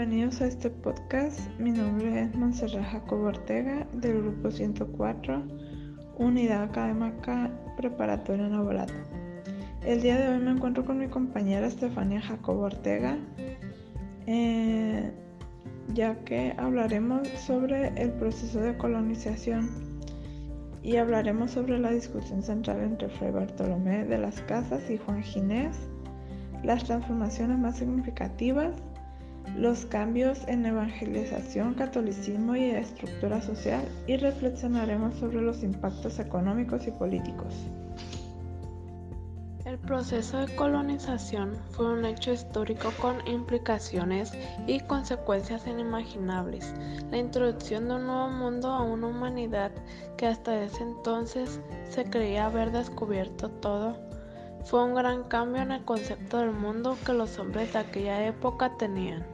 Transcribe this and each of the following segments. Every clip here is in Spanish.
Bienvenidos a este podcast. Mi nombre es Montserrat Jacobo Ortega del Grupo 104, Unidad Académica Preparatoria Navolato. El día de hoy me encuentro con mi compañera Estefania Jacobo Ortega, eh, ya que hablaremos sobre el proceso de colonización y hablaremos sobre la discusión central entre Fray Bartolomé de las Casas y Juan Ginés, las transformaciones más significativas los cambios en evangelización, catolicismo y estructura social y reflexionaremos sobre los impactos económicos y políticos. El proceso de colonización fue un hecho histórico con implicaciones y consecuencias inimaginables. La introducción de un nuevo mundo a una humanidad que hasta ese entonces se creía haber descubierto todo fue un gran cambio en el concepto del mundo que los hombres de aquella época tenían.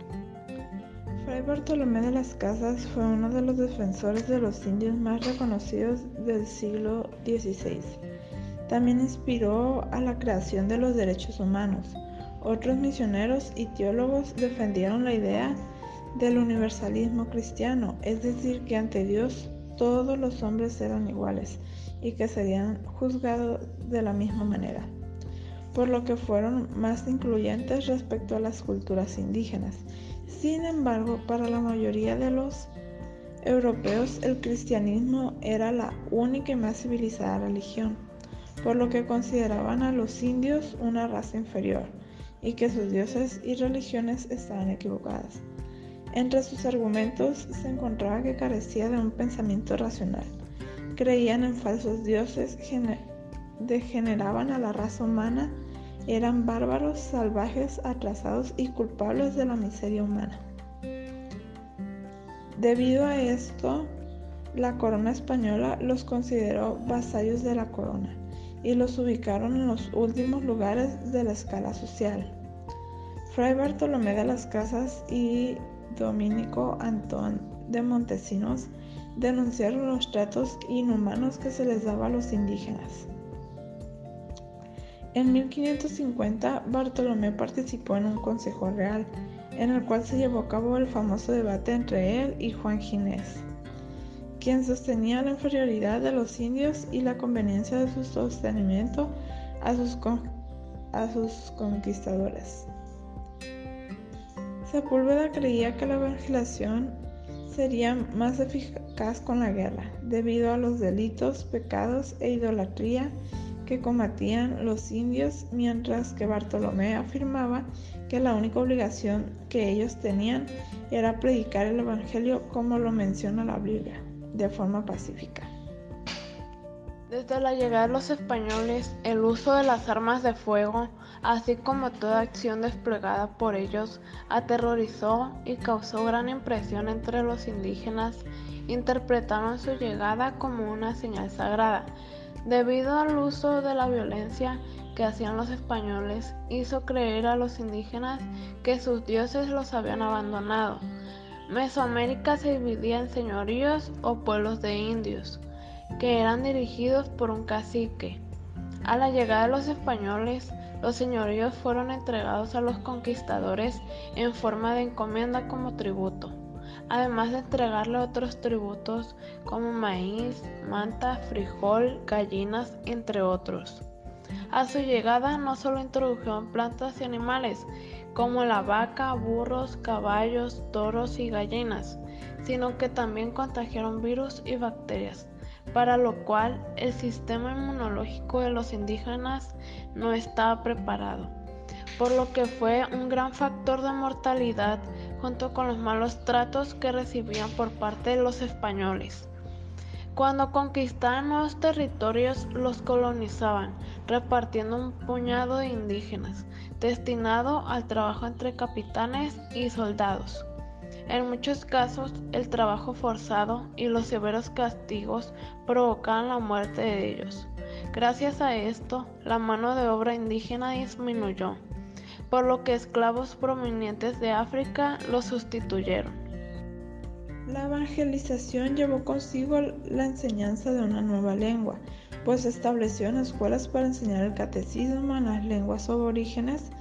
Fray Bartolomé de las Casas fue uno de los defensores de los indios más reconocidos del siglo XVI. También inspiró a la creación de los derechos humanos. Otros misioneros y teólogos defendieron la idea del universalismo cristiano, es decir, que ante Dios todos los hombres eran iguales y que serían juzgados de la misma manera por lo que fueron más incluyentes respecto a las culturas indígenas. Sin embargo, para la mayoría de los europeos el cristianismo era la única y más civilizada religión, por lo que consideraban a los indios una raza inferior y que sus dioses y religiones estaban equivocadas. Entre sus argumentos se encontraba que carecía de un pensamiento racional. Creían en falsos dioses, degeneraban a la raza humana eran bárbaros, salvajes, atrasados y culpables de la miseria humana. Debido a esto, la corona española los consideró vasallos de la corona y los ubicaron en los últimos lugares de la escala social. Fray Bartolomé de las Casas y Dominico Antón de Montesinos denunciaron los tratos inhumanos que se les daba a los indígenas. En 1550, Bartolomé participó en un consejo real, en el cual se llevó a cabo el famoso debate entre él y Juan Ginés, quien sostenía la inferioridad de los indios y la conveniencia de su sostenimiento a sus, a sus conquistadores. Sepúlveda creía que la evangelización sería más eficaz con la guerra, debido a los delitos, pecados e idolatría que combatían los indios, mientras que Bartolomé afirmaba que la única obligación que ellos tenían era predicar el Evangelio como lo menciona la Biblia, de forma pacífica. Desde la llegada de los españoles, el uso de las armas de fuego, así como toda acción desplegada por ellos, aterrorizó y causó gran impresión entre los indígenas, interpretaron su llegada como una señal sagrada debido al uso de la violencia que hacían los españoles, hizo creer a los indígenas que sus dioses los habían abandonado. Mesoamérica se dividía en señoríos o pueblos de indios, que eran dirigidos por un cacique. A la llegada de los españoles, los señoríos fueron entregados a los conquistadores en forma de encomienda como tributo además de entregarle otros tributos como maíz, manta, frijol, gallinas, entre otros. A su llegada no solo introdujeron plantas y animales como la vaca, burros, caballos, toros y gallinas, sino que también contagiaron virus y bacterias, para lo cual el sistema inmunológico de los indígenas no estaba preparado, por lo que fue un gran factor de mortalidad junto con los malos tratos que recibían por parte de los españoles. Cuando conquistaban nuevos territorios, los colonizaban, repartiendo un puñado de indígenas, destinado al trabajo entre capitanes y soldados. En muchos casos, el trabajo forzado y los severos castigos provocaban la muerte de ellos. Gracias a esto, la mano de obra indígena disminuyó por lo que esclavos provenientes de África los sustituyeron. La evangelización llevó consigo la enseñanza de una nueva lengua, pues estableció escuelas para enseñar el catecismo en las lenguas aborígenes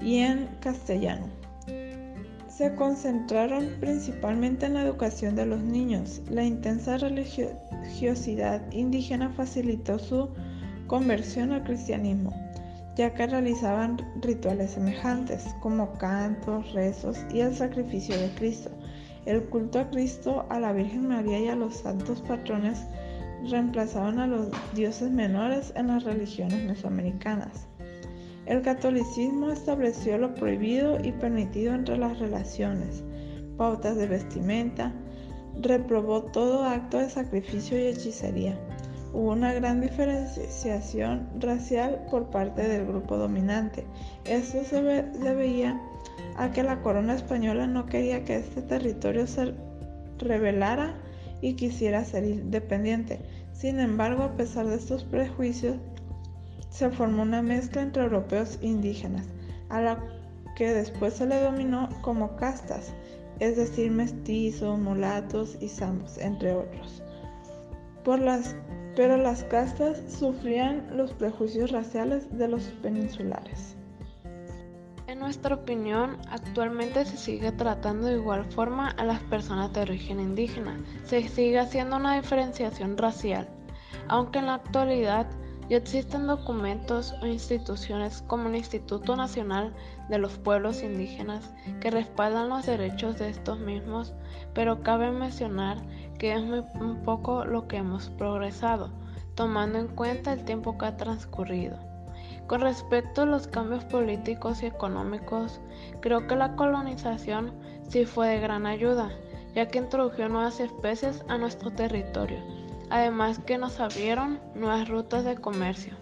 y en castellano. se concentraron principalmente en la educación de los niños. La intensa religiosidad indígena facilitó su conversión al cristianismo, ya que realizaban rituales semejantes, como cantos, rezos y el sacrificio de Cristo. El culto a Cristo, a la Virgen María y a los santos patrones reemplazaban a los dioses menores en las religiones mesoamericanas. El catolicismo estableció lo prohibido y permitido entre las relaciones, pautas de vestimenta, reprobó todo acto de sacrificio y hechicería. Hubo una gran diferenciación racial por parte del grupo dominante. Esto se debía a que la corona española no quería que este territorio se rebelara y quisiera ser independiente. Sin embargo, a pesar de estos prejuicios, se formó una mezcla entre europeos e indígenas, a la que después se le dominó como castas, es decir, mestizos, mulatos y zambos, entre otros. Pero las castas sufrían los prejuicios raciales de los peninsulares. En nuestra opinión, actualmente se sigue tratando de igual forma a las personas de origen indígena. Se sigue haciendo una diferenciación racial, aunque en la actualidad ya existen documentos o instituciones como el Instituto Nacional de los Pueblos Indígenas que respaldan los derechos de estos mismos, pero cabe mencionar que es muy un poco lo que hemos progresado, tomando en cuenta el tiempo que ha transcurrido. Con respecto a los cambios políticos y económicos, creo que la colonización sí fue de gran ayuda, ya que introdujo nuevas especies a nuestro territorio además que nos abrieron nuevas rutas de comercio.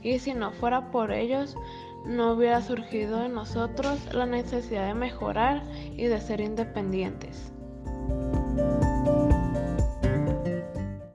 Y si no fuera por ellos, no hubiera surgido en nosotros la necesidad de mejorar y de ser independientes.